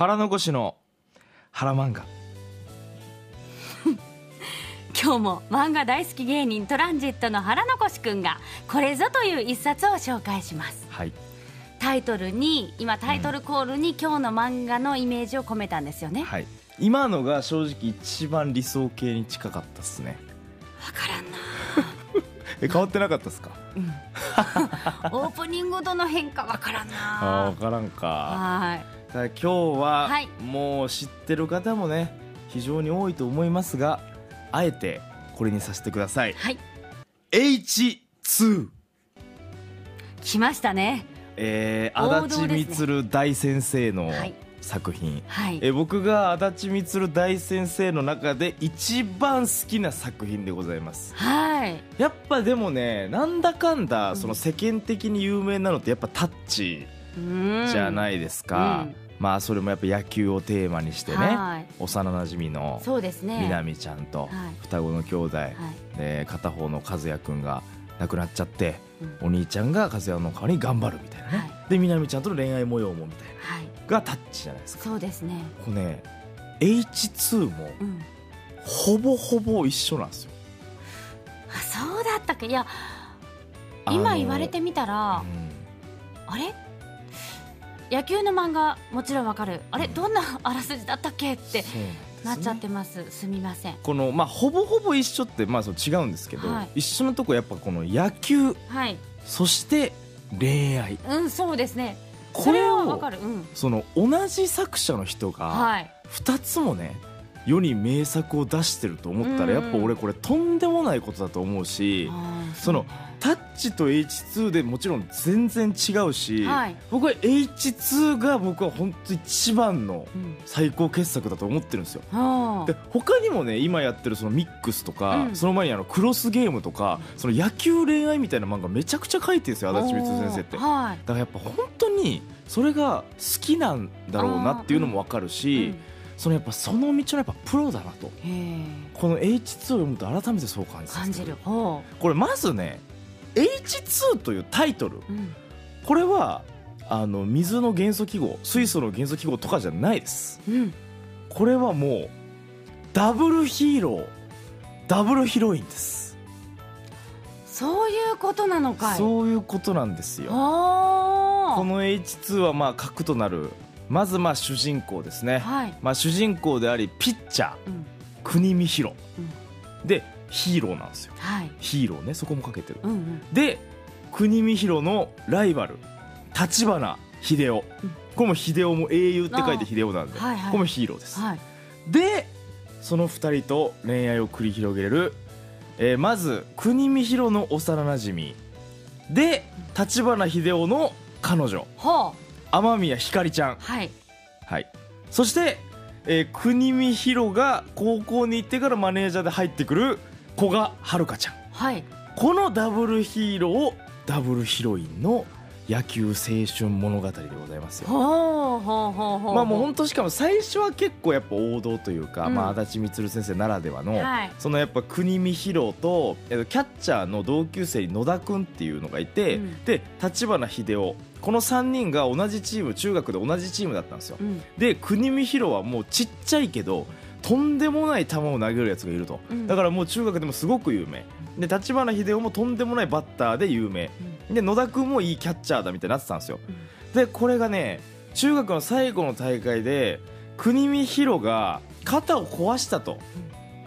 腹残しの腹漫画。今日も漫画大好き芸人トランジットの腹残しくんがこれぞという一冊を紹介します。はい。タイトルに今タイトルコールに今日の漫画のイメージを込めたんですよね。わはい。今のが正直一番理想形に近かったですね。からんな。え変わってなかったですか？オープニングとの変化わからんああな分からんか。はい今日は、はい。もう知ってる方もね非常に多いと思いますがあえてこれにさせてください。はい。H2 来ましたね。えー、足立満大先生のはい作品、はい。えー僕が足立満大先生の中で一番好きな作品でございます。はい。やっぱでもねなんだかんだその世間的に有名なのってやっぱタッチじゃないいですか、うん。まあそれもやっぱ野球をテーマにしてねはい。幼なじみの南ちゃんとはい。双子の兄弟、はい。で片方の和也くんが亡くなっちゃってうん。お兄ちゃんが和也の代わりに頑張るみたいなね、はい。で南ちゃんとの恋愛模様もみたいはいながタッチじゃないですか。そうですね。これね H2 もうん。ほぼほぼ一緒なんですよ。あそうだったっけ？いや今言われてみたらうん。あれ？野球の漫画もちろんわかる。あれどんな あらすじだったっけってなっちゃってます。すみません。このまあほぼほぼ一緒ってまあそう違うんですけど、はい。一緒のとこやっぱこの野球はい。そして恋愛。うんそうですね。これそれはわをかる。うん。その同じ作者の人がはい。2つもね世に名作を出してると思ったらうん。やっぱ俺これとんでもないことだと思うしそのタッチと H2 でもちろん全然違うし、はい。僕は H2 が僕は本当一番のうん。最高傑作だと思ってるんですよ。あで他にもね今やってるそのミックスとか、うん。その前にあのクロスゲームとかその野球恋愛みたいな漫画めちゃくちゃ書いてるんですよ足立光先生って。だかはいらやっぱ本当にそれが好きなんだろうなっていうのも分かるし、そのやっぱその道のやっぱプロだなと。この H2 を読むと改めてそう感じ感じる。ほこれまずね H2 というタイトル。ううん。これはあの水の元素記号水素の元素記号とかじゃないです。うん。これはもうダブルヒーローダブルヒロインです。そういうことなのかい。そういうことなんですよ。あ。この H2 はまあ核となるまずまあ主人公ですね、はい。まあ、主人公でありピッチャーうん。国見ヒロうん。でヒーローなんですよ。はい。ヒーローねそこもかけてる。うんうん。で国見ヒロのライバル立花秀夫、うん。これも秀夫も英雄って書いて秀夫なんで、はいはい。これもヒーローです、はい。でその2人と恋愛を繰り広げれる、えーまず国見ヒロの幼なじみで立花秀夫の彼女。ほう雨宮ひかりちゃん、はい。はい、そして、えー国見ヒロが高校に行ってからマネージャーで入ってくる古賀遥ちゃん。はい。このダブルヒーローダブルヒロインの野球青春物語でございますよ。ほうほうほうほうまあもう本当しかも最初は結構やっぱ王道というか、うん。まあ、足立満先生ならではの、はい。そのやっぱ国見ヒロとえっとキャッチャーの同級生に野田君っていうのがいて、うん。で立花秀夫この3人が同じチーム中学で同じチームだったんですよ。うん。で国見ヒロはもうちっちゃいけどとんでもない球を投げるやつがいると、うん。だからもう中学でもすごく有名。で立花秀夫もとんでもないバッターで有名。で野田君もいいキャッチャーだみたいになってたんですよ。でこれがね中学の最後の大会で国見ヒロが肩を壊したと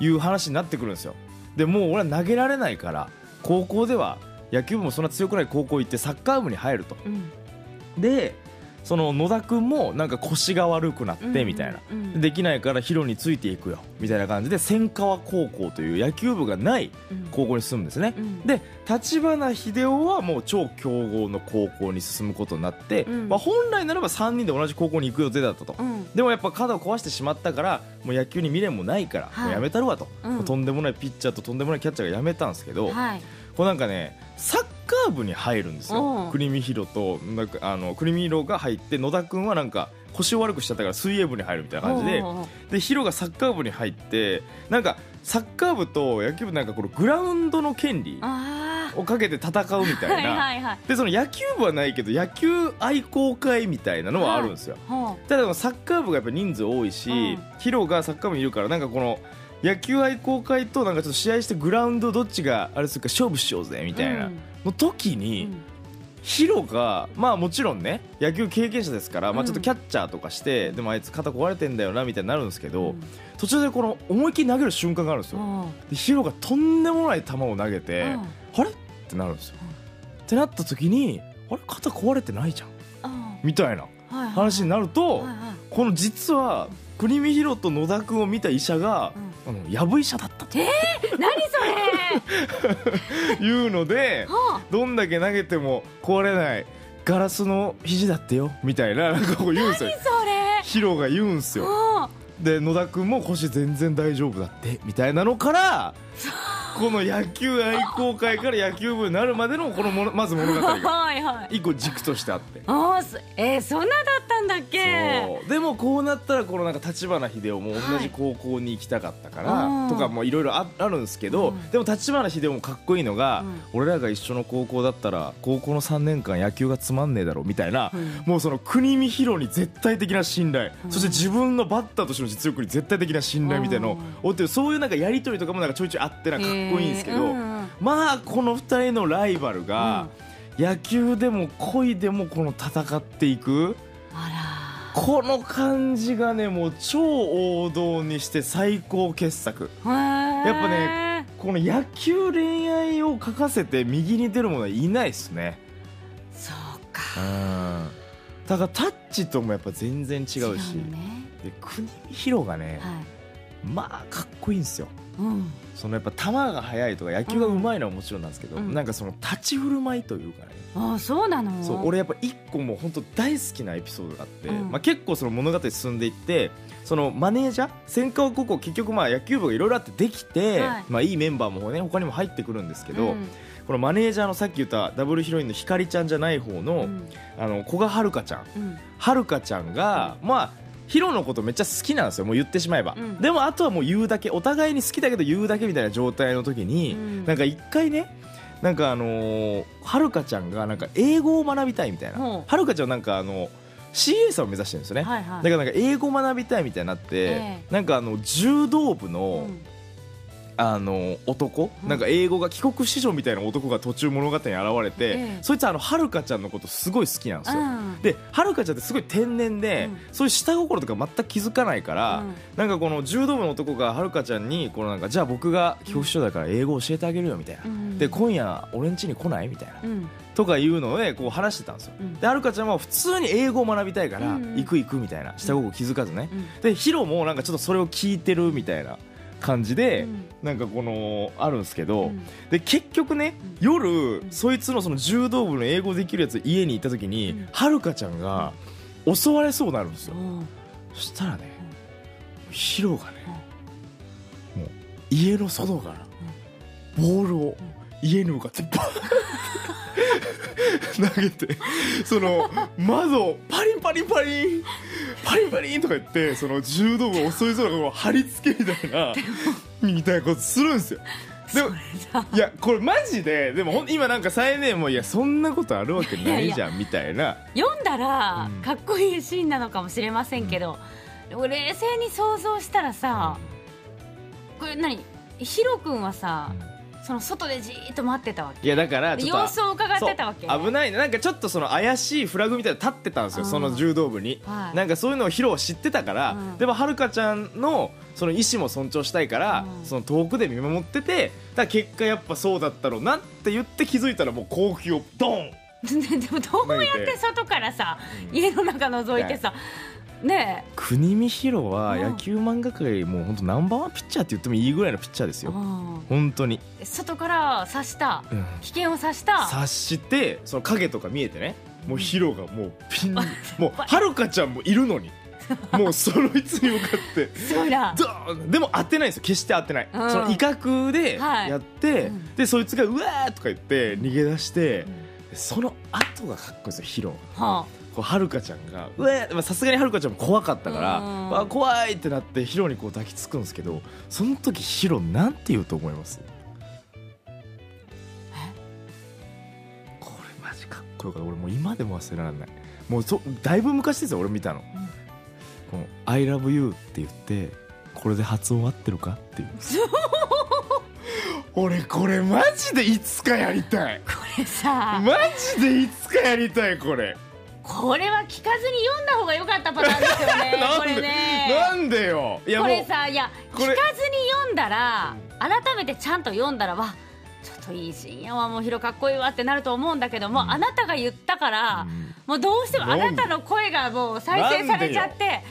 いう話になってくるんですよ。でもう俺は投げられないから高校では野球部もそんな強くない高校行ってサッカー部に入ると。うんでその野田君もなんか腰が悪くなってみたいな、うん。うんできないからヒロについていくよみたいな感じで千川高校という野球部がないうん。高校に進むんですね、うん。で立花秀夫はもう超強豪の高校に進むことになって、うん。まあ、本来ならば3人で同じ高校に行く予定だったと、うん。でもやっぱ肩を壊してしまったからもう野球に未練もないから、はい。もうやめたるわと、うん。とんでもないピッチャーととんでもないキャッチャーがやめたんですけど、はい。こうなんかねサッカー部に入るんですうん。よ国見ヒロとなんかあの国見ヒロが入って野田君はなんか腰を悪くしちゃったから水泳部に入るみたいな感じででヒロがサッカー部に入ってなんかサッカー部と野球部なんかこのグラウンドの権利あをかけて戦うみたいな。はいはいはい。でその野球部はないけど野球愛好会みたいなのはあるんですよ、ほただサッカー部がやっぱ人数多いし、うん。ヒロがサッカー部にいるからなんかこの野球愛好会となんかちょっと試合してグラウンドどっちがあれするか勝負しようぜみうたいな。うんの時うに、ん。ヒロがまあもちろんね野球経験者ですから、まあ、うん。ちょっとキャッチャーとかして、でもあいつ肩壊れてんだよなみたいになるんですけど、うん。途中でこの思いっきり投げる瞬間があるんですよ、うん。でヒロがとんでもない球を投げて、うん。あれ？ってなるんですよ、ってなった時にあれ？肩壊れてないじゃん。うん。みたいな話になると、この実は国見ヒロと野田君を見た医者が、あのやぶ医者だったと。何それ？いうのではどんだけ投げても壊れないガラスの肘だってよみたいななんかこう言うんですよ。何それ？ヒロが言うんすよ。はで野田君も腰全然大丈夫だってみたいなのからこの野球愛好会から野球部になるまでのこのものまず物語あが はいはい。一個軸としてあって。あーすえー、そんなだったんだっけ？そう。でもこうなったらこのなんか立花秀夫も同じ高校に行きたかったから、うん。とかもいろいろああるんですけど、うん。でも立花秀夫もかっこいいのが、うん。俺らが一緒の高校だったら高校の3年間野球がつまんねえだろみたいな、うん。もうその国見ヒロに絶対的な信頼、うん。そして自分のバッターとしての実力に絶対的な信頼みたいなのをうん。追ってるそういうなんかやり取りとかもなんかちょいちょいあってなんかかっこいいんですけど、まあこの2人のライバルが、野球でも恋でもこの戦っていく？あこの感じがねもう超王道にして最高傑作。らややっぱねこの野球恋愛を書かせて右に出る者はいないですね。そううかん。だからタッチともやっぱ全然違うし。ね。で国見ヒロがねはいまあかっこいいんですよ。うん。そのやっぱ球が速いとか野球がうまいのはもちろんなんですけど、うん。なんかその立ち振る舞いというかね。あそうなの？そう俺やっぱ一個もう本当大好きなエピソードがあって、うん。まあ、結構その物語進んでいってそのマネージャー千川高校結局まあ野球部がいろいろあってできて、はい。いまあ、いいメンバーもね他にも入ってくるんですけど、うん。このマネージャーのさっき言ったダブルヒロインのひかりちゃんじゃない方の,、うん。あの古賀はるかちゃん。うん。はるかちゃんが、まあヒロのことめっちゃ好きなんですよ。もう言ってしまえば、うん。でもあとはもう言うだけお互いに好きだけど言うだけみたいな状態の時に、うん。なんか一回ねなんかあのーはるかちゃんがなんか英語を学びたいみたいな。ほう。はるかちゃんはなんかあの CA さんを目指してるんですよね、はいはい。だからなんか英語を学びたいみたいになって、え。なんかあの柔道部の、うんあの男、うん。なんか英語が帰国子女みたいな男が途中物語に現れて、ええ。そいつはあのはるかちゃんのことすごい好きなんですよ、うん。ではるかちゃんってすごい天然で、うん。そういう下心とか全く気づかないから、うん。なんかこの柔道部の男がはるかちゃんにこのなんかじゃあ僕が帰国子女だから英語教えてあげるよみたいな、うん。で今夜俺ん家に来ないみたいな、うん。とかいうのでこう話してたんですよ、うん。ではるかちゃんは普通に英語を学びたいから、うん。行く行くみたいな。下心気づかずね、うん。でヒロもなんかちょっとそれを聞いてるみたいな感じで、うん。なんかこのあるんですけど、うん。で結局ね、うん。夜、ん。そいつのその柔道部の英語できるやつ家に行った時に、うん。はるかちゃんが襲われそうになるんですよ、うん。そしたらね、ヒロがね、もう家の外からボールを家に向かってバーン 投げてその窓をパリンパリンパリンパリンパリンとか言ってその柔道部を襲いそうなこう貼り付けみたいなみたいなことするんですよ。でもいやこれマジででも今なんか再燃もいやそんなことあるわけないじゃんみたいな。読んだらうん。かっこいいシーンなのかもしれませんけど、冷静に想像したらさこれ何？ヒロ君はさ、その外でじーっと待ってたわけ。いやだからちょっと様子を伺ってたわけ。危ないねなんかちょっとその怪しいフラグみたいなの立ってたんですようんその柔道部に、はい。なんかそういうのをヒロは知ってたから、うん。でもはるかちゃんのその意思も尊重したいから、うん。その遠くで見守っててだ結果やっぱそうだったろうなって言って気づいたらもう高級をドン。でもどうやって外からさ、うん家の中覗いてさね国見ヒロはうん。野球漫画界もう本当ナンバーワンピッチャーって言ってもいいぐらいのピッチャーですえ、よ。うん。本当に、外から刺した。うん。危険を刺した。察してその影とか見えてね。もうヒロがもうピンあもうはるかちゃんもいるのに。もうそいつに向かって。すごいなドーン。でも当てないんですよ。決して当てない、うん。その威嚇ではいやって、うん。でそいつがうわーとか言って逃げ出してうん、その後がかっこいいですよヒロはこうはるかちゃんがうわーまあさすがにはるかちゃんも怖かったから、うん。わ怖いってなってヒロにこう抱きつくんですけどその時ヒロなんて言うと思います？こよかった。俺もう今でも忘れられない。もうそだいぶ昔ですよ俺見たの、この「I love you」って言ってこれで発音合ってるか？っていう。俺これマジでいつかやりたい。これさ。マジでいつかやりたいこれこれは聞かずに読んだ方が良かったパターンですよね。これでね。なんでよ？これさいや聞かずに読んだら改めてちゃんと読んだらわちょっといいシーンやわもうヒロかっこいいわってなると思うんだけども、あなたが言ったから、うん。もうどうしてもあなたの声がもう再生されちゃって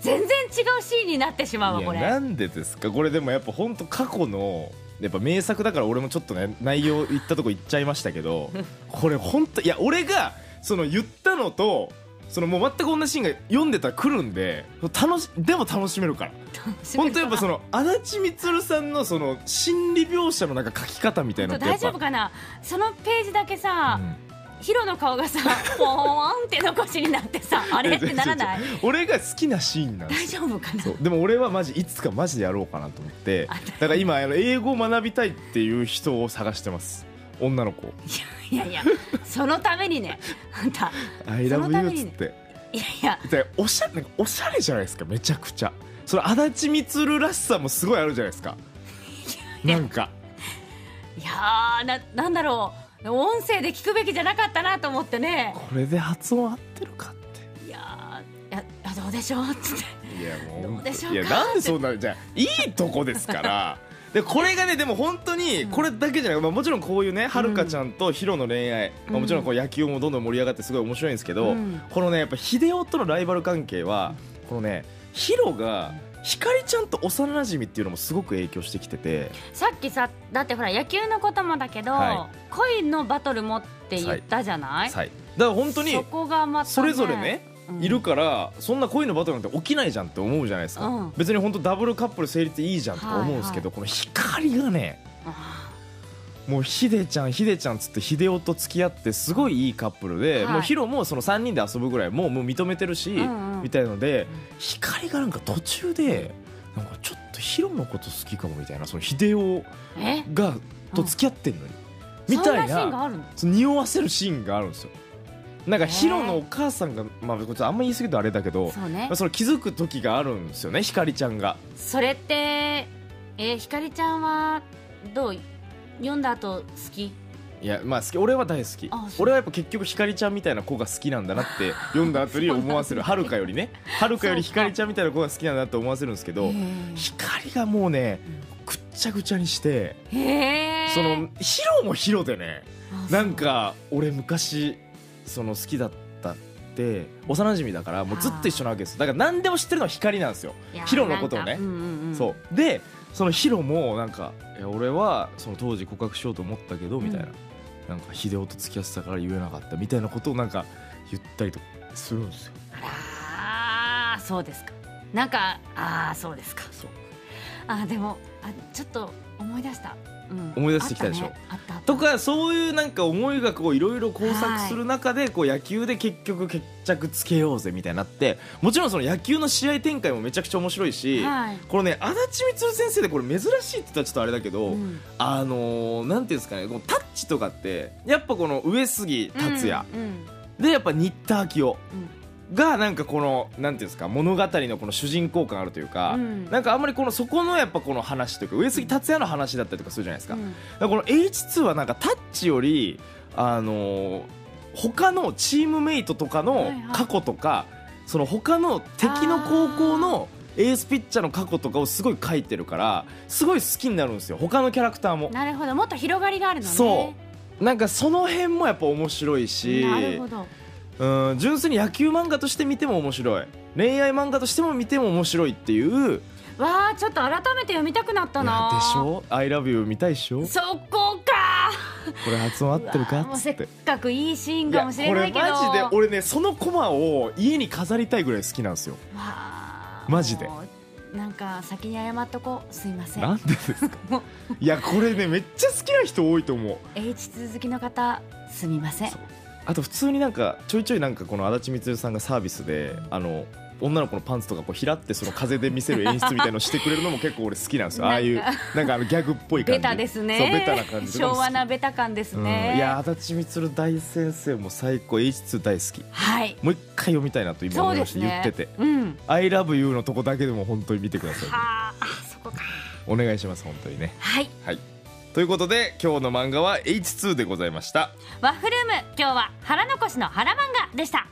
全然違うシーンになってしまうわこれ。なんでですか？これでもやっぱ本当過去のやっぱ名作だから俺もちょっとね内容言ったとこ言っちゃいましたけど これ本当いや俺がその言ったのとそのもう全く同じシーンが読んでたら来るんで楽しでも楽しめるから。本当やっぱその足立みつるさんのその心理描写のなんか書き方みたいな大丈夫かな？そのページだけさ、うん。ヒロの顔がさ ポーンって残しになってさあれ？ってならない？俺が好きなシーンなん大丈夫かな？でも俺はマジいつかマジでやろうかなと思って。あだから今あの英語を学びたいっていう人を探してます女の子。いやいやそのためにね。あんた「I そのた love め you」っつって。いやいや。でおしゃなんかおしゃれじゃないですかめちゃくちゃ。その足立みつるらしさもすごいあるじゃないですか。なんか。いやーななんだろう。音声で聞くべきじゃなかったなと思ってね。これで発音合ってるかって。いやーいやどうでしょうっつって。いやもうどうでしょうかいやなんでそんなじゃあいいとこですからでこれがねでも本当にこれだけじゃない、まあ、もちろんこういうねはるかちゃんとヒロの恋愛、まあ、もちろんこう野球もどんどん盛り上がってすごい面白いんですけど、うん。このねやっぱ秀夫とのライバル関係はこのねヒロがひかりちゃんと幼馴染っていうのもすごく影響してきてて。さっきさだってほら野球のこともだけど、は恋のバトルもって言ったじゃない、はい。だから本当にそこがまた、ね、それぞれねうんいるからそんな恋のバトルなんて起きないじゃんって思うじゃないですか、うん。別に本当ダブルカップル成立いいじゃんとか思うんですけど、この光がねあもうヒデちゃんヒデちゃんっつって秀夫と付き合ってすごいいいカップルで、はい。もうヒロもその3人で遊ぶぐらいもうもう認めてるし、うんうん。みたいので光がなんか途中でなんかちょっとヒロのこと好きかもみたいなその秀夫え？がと付き合ってんのに、みたいそんなシーンがなあるの？その匂わせるシーンがあるんですよなんかヒロのお母さんがまああんま言い過ぎるとあれだけどそうね。まあ、その気づく時があるんですよね光ちゃんが。それってえひかりちゃんはどう読んだ後好き？いやまあ好き。俺は大好き。俺はやっぱ結局光ちゃんみたいな子が好きなんだなって 読んだ後に思わせる。はるかよりね。はるかより光ちゃんみたいな子が好きなんだって思わせるんですけど光がもうねぐっちゃぐちゃにしてそのヒロもヒロでねなんか俺昔その好きだったって幼馴染だからもうずっと一緒なわけですだから何でも知ってるのは光なんですよ。ヒロのことをね。そう。でそのヒロもなんか俺はその当時告白しようと思ったけどみたいな、なんか秀夫と付き合ってたから言えなかったみたいなことをなんか言ったりとかするんですよ。あらーそうですか。なんかああそうですか。そう。あーでもあちょっと思い出した、うん、思い出してきたでしょ。あったね。とかそういうなんか思いがこういろいろ交錯する中でこう野球で結局決着つけようぜみたいになってもちろんその野球の試合展開もめちゃくちゃ面白いし、はい。このね足立みつる先生でこれ珍しいって言ったらちょっとあれだけど、うん。あのーなんていうんですかねこのタッチとかってやっぱこの上杉達也、うんうん。でやっぱ新田明夫。うんがなんかこのなんていうんですか物語のこの主人公感あるというか、うん。なんかあんまりこのそこのやっぱこの話というか上杉達也の話だったりとかするじゃないですか,、うん。だこの H2 はなんかタッチよりあのー他のチームメイトとかはいのはい。過去とか、その他の敵の高校のエースピッチャーの過去とかをすごい書いてるからすごい好きになるんですよ。他のキャラクターも。なるほど。もっと広がりがあるのね。そう。なんかその辺もやっぱ面白いしなるほどうん純粋に野球漫画として見ても面白い。恋愛漫画としても見ても面白いっていう。わあちょっと改めて読みたくなったな。でしょ「ILOVEYOU」見たいでしょ？そこかこれ発音合ってるかうわもうせっかくいいシーンかもしれないけど。これマジで俺ねそのコマを家に飾りたいぐらい好きなんですよ。マジで。なんか先に謝っとこうすいません。なんでですか？いやこれねめっちゃ好きな人多いと思う。H2 好きの方すみませんあと普通になんかちょいちょいなんかこの足立みつるさんがサービスであの女の子のパンツとかこうひらってその風で見せる演出みたいのをしてくれるのも結構俺好きなんですよ。ああいうなんかあのギャグっぽい感じベタですね。そうベタな感じ昭和なベタ感ですうん。ね、いや足立みつる大先生も最高。H2 大好き。はい。もう一回読みたいなと今思いました、そうですね。言ってて。うん「ILOVEYOU」のとこだけでも本当に見てください。はああそこか。お願いします本当にね。はい。はいということで今日の漫画は H2 でございました。ワッフルーム今日は腹残しの腹漫画でした。